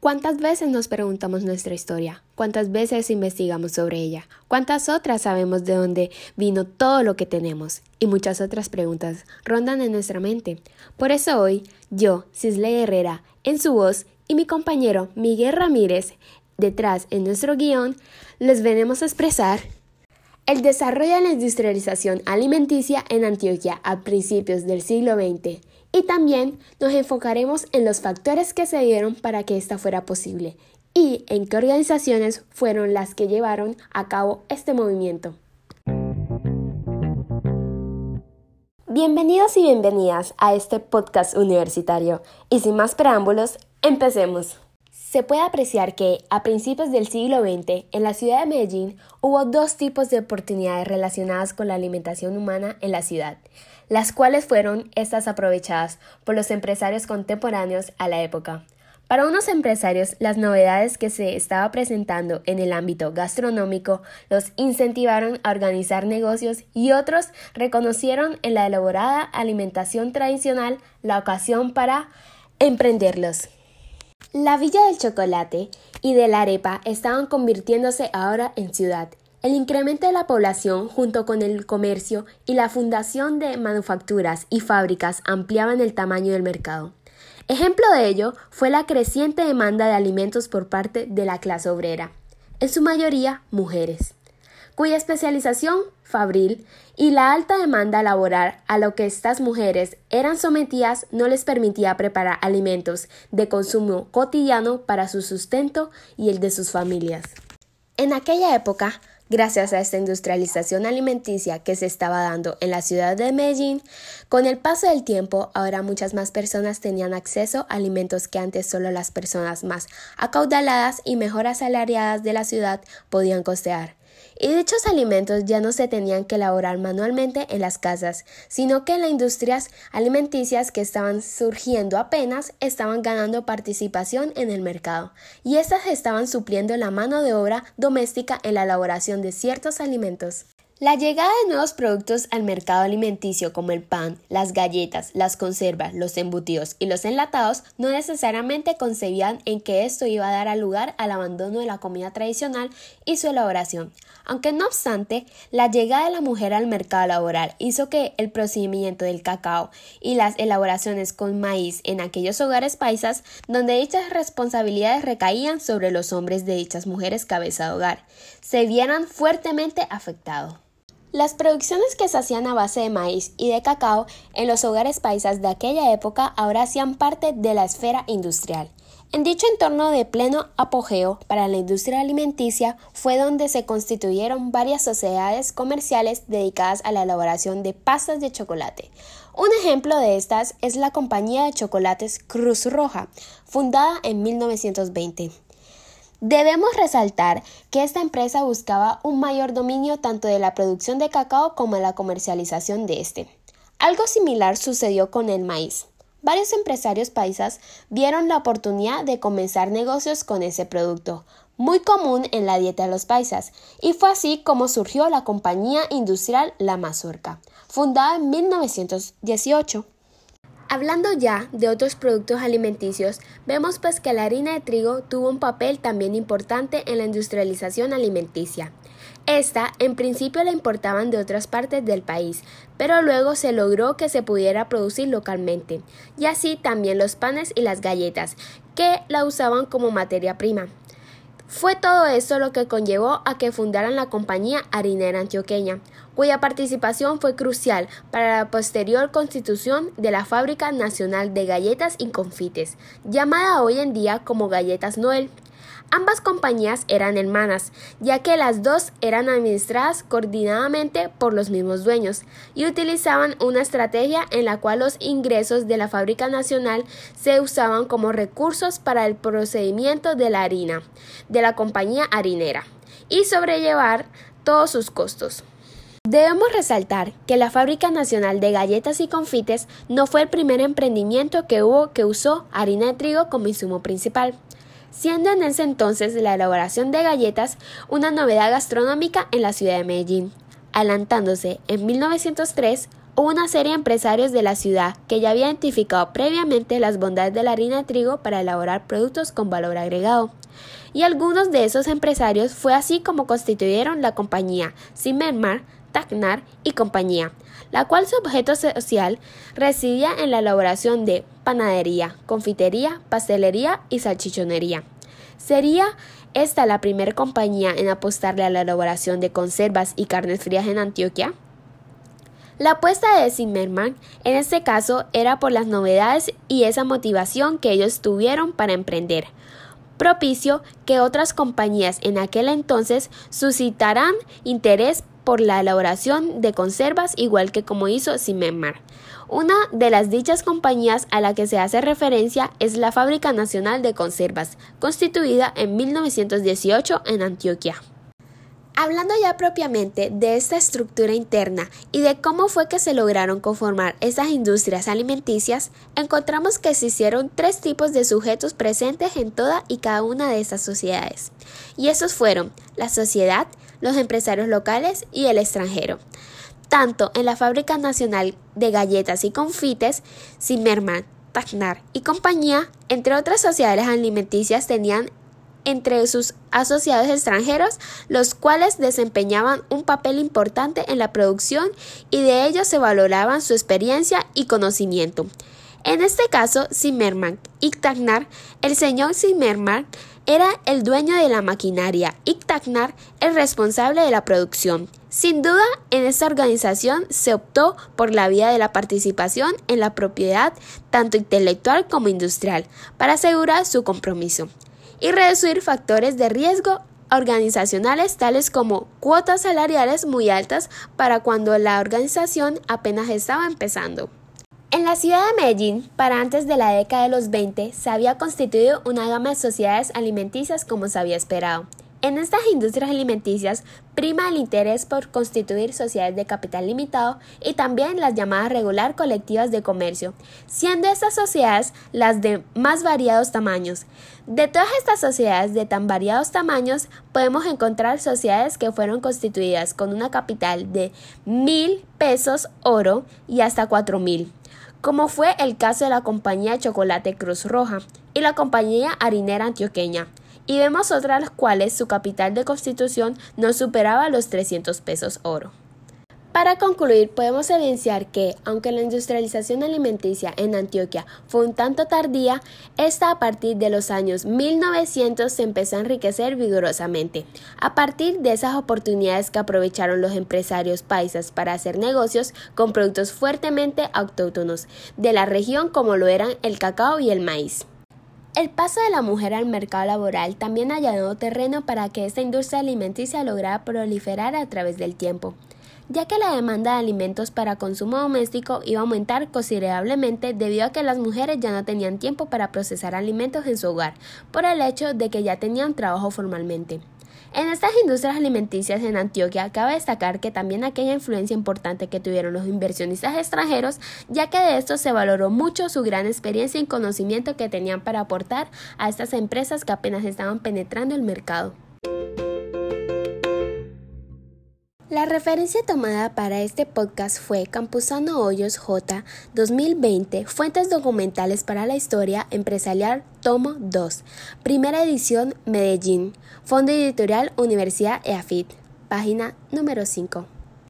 ¿Cuántas veces nos preguntamos nuestra historia? ¿Cuántas veces investigamos sobre ella? ¿Cuántas otras sabemos de dónde vino todo lo que tenemos? Y muchas otras preguntas rondan en nuestra mente. Por eso hoy, yo, Cisley Herrera, en su voz, y mi compañero Miguel Ramírez, detrás en nuestro guion, les venimos a expresar el desarrollo de la industrialización alimenticia en Antioquia a principios del siglo XX y también nos enfocaremos en los factores que se dieron para que esta fuera posible y en qué organizaciones fueron las que llevaron a cabo este movimiento. Bienvenidos y bienvenidas a este podcast universitario y sin más preámbulos, empecemos. Se puede apreciar que a principios del siglo XX en la ciudad de Medellín hubo dos tipos de oportunidades relacionadas con la alimentación humana en la ciudad, las cuales fueron estas aprovechadas por los empresarios contemporáneos a la época. Para unos empresarios, las novedades que se estaba presentando en el ámbito gastronómico los incentivaron a organizar negocios y otros reconocieron en la elaborada alimentación tradicional la ocasión para emprenderlos. La Villa del Chocolate y de la Arepa estaban convirtiéndose ahora en ciudad. El incremento de la población junto con el comercio y la fundación de manufacturas y fábricas ampliaban el tamaño del mercado. Ejemplo de ello fue la creciente demanda de alimentos por parte de la clase obrera, en su mayoría mujeres cuya especialización fabril y la alta demanda laboral a lo que estas mujeres eran sometidas no les permitía preparar alimentos de consumo cotidiano para su sustento y el de sus familias. En aquella época, gracias a esta industrialización alimenticia que se estaba dando en la ciudad de Medellín, con el paso del tiempo ahora muchas más personas tenían acceso a alimentos que antes solo las personas más acaudaladas y mejor asalariadas de la ciudad podían costear y dichos alimentos ya no se tenían que elaborar manualmente en las casas, sino que en las industrias alimenticias que estaban surgiendo apenas estaban ganando participación en el mercado, y estas estaban supliendo la mano de obra doméstica en la elaboración de ciertos alimentos. La llegada de nuevos productos al mercado alimenticio como el pan, las galletas, las conservas, los embutidos y los enlatados no necesariamente concebían en que esto iba a dar lugar al abandono de la comida tradicional y su elaboración, aunque no obstante, la llegada de la mujer al mercado laboral hizo que el procedimiento del cacao y las elaboraciones con maíz en aquellos hogares paisas donde dichas responsabilidades recaían sobre los hombres de dichas mujeres cabeza de hogar, se vieran fuertemente afectados. Las producciones que se hacían a base de maíz y de cacao en los hogares paisas de aquella época ahora hacían parte de la esfera industrial. En dicho entorno de pleno apogeo para la industria alimenticia fue donde se constituyeron varias sociedades comerciales dedicadas a la elaboración de pastas de chocolate. Un ejemplo de estas es la compañía de chocolates Cruz Roja, fundada en 1920. Debemos resaltar que esta empresa buscaba un mayor dominio tanto de la producción de cacao como de la comercialización de este. Algo similar sucedió con el maíz. Varios empresarios paisas vieron la oportunidad de comenzar negocios con ese producto, muy común en la dieta de los paisas, y fue así como surgió la compañía industrial La Mazorca, fundada en 1918. Hablando ya de otros productos alimenticios, vemos pues que la harina de trigo tuvo un papel también importante en la industrialización alimenticia. Esta en principio la importaban de otras partes del país, pero luego se logró que se pudiera producir localmente, y así también los panes y las galletas, que la usaban como materia prima. Fue todo esto lo que conllevó a que fundaran la compañía harinera antioqueña, cuya participación fue crucial para la posterior constitución de la Fábrica Nacional de Galletas y Confites, llamada hoy en día como Galletas Noel. Ambas compañías eran hermanas, ya que las dos eran administradas coordinadamente por los mismos dueños y utilizaban una estrategia en la cual los ingresos de la fábrica nacional se usaban como recursos para el procedimiento de la harina de la compañía harinera y sobrellevar todos sus costos. Debemos resaltar que la Fábrica Nacional de Galletas y Confites no fue el primer emprendimiento que hubo que usó harina de trigo como insumo principal siendo en ese entonces la elaboración de galletas una novedad gastronómica en la ciudad de Medellín, adelantándose en 1903 hubo una serie de empresarios de la ciudad que ya había identificado previamente las bondades de la harina de trigo para elaborar productos con valor agregado. Y algunos de esos empresarios fue así como constituyeron la compañía Zimmermann, Tacnar y compañía, la cual su objeto social residía en la elaboración de panadería, confitería, pastelería y salchichonería. Sería esta la primera compañía en apostarle a la elaboración de conservas y carnes frías en Antioquia. La apuesta de Zimmerman en este caso era por las novedades y esa motivación que ellos tuvieron para emprender, propicio que otras compañías en aquel entonces suscitarán interés por la elaboración de conservas igual que como hizo Zimmermann. Una de las dichas compañías a la que se hace referencia es la Fábrica Nacional de Conservas, constituida en 1918 en Antioquia. Hablando ya propiamente de esta estructura interna y de cómo fue que se lograron conformar estas industrias alimenticias, encontramos que se hicieron tres tipos de sujetos presentes en toda y cada una de estas sociedades. Y esos fueron la sociedad, los empresarios locales y el extranjero. Tanto en la Fábrica Nacional de Galletas y Confites, Zimmermann, Tacnar y compañía, entre otras sociedades alimenticias, tenían entre sus asociados extranjeros, los cuales desempeñaban un papel importante en la producción y de ellos se valoraban su experiencia y conocimiento. En este caso, Zimmermann y Tacnar, el señor Zimmermann era el dueño de la maquinaria y Tacnar el responsable de la producción. Sin duda, en esta organización se optó por la vía de la participación en la propiedad tanto intelectual como industrial para asegurar su compromiso y reducir factores de riesgo organizacionales tales como cuotas salariales muy altas para cuando la organización apenas estaba empezando. En la ciudad de Medellín, para antes de la década de los 20, se había constituido una gama de sociedades alimenticias como se había esperado. En estas industrias alimenticias prima el interés por constituir sociedades de capital limitado y también las llamadas regular colectivas de comercio, siendo estas sociedades las de más variados tamaños. De todas estas sociedades de tan variados tamaños podemos encontrar sociedades que fueron constituidas con una capital de mil pesos oro y hasta cuatro mil como fue el caso de la compañía Chocolate Cruz Roja y la compañía harinera antioqueña, y vemos otras las cuales su capital de constitución no superaba los 300 pesos oro. Para concluir, podemos evidenciar que, aunque la industrialización alimenticia en Antioquia fue un tanto tardía, esta a partir de los años 1900 se empezó a enriquecer vigorosamente. A partir de esas oportunidades que aprovecharon los empresarios paisas para hacer negocios con productos fuertemente autóctonos de la región como lo eran el cacao y el maíz. El paso de la mujer al mercado laboral también allanó terreno para que esta industria alimenticia lograra proliferar a través del tiempo ya que la demanda de alimentos para consumo doméstico iba a aumentar considerablemente debido a que las mujeres ya no tenían tiempo para procesar alimentos en su hogar, por el hecho de que ya tenían trabajo formalmente. En estas industrias alimenticias en Antioquia cabe destacar que también aquella influencia importante que tuvieron los inversionistas extranjeros, ya que de esto se valoró mucho su gran experiencia y conocimiento que tenían para aportar a estas empresas que apenas estaban penetrando el mercado. La referencia tomada para este podcast fue Campuzano Hoyos J 2020, Fuentes documentales para la historia empresarial, tomo 2, primera edición Medellín, Fondo Editorial Universidad EAFIT, página número 5.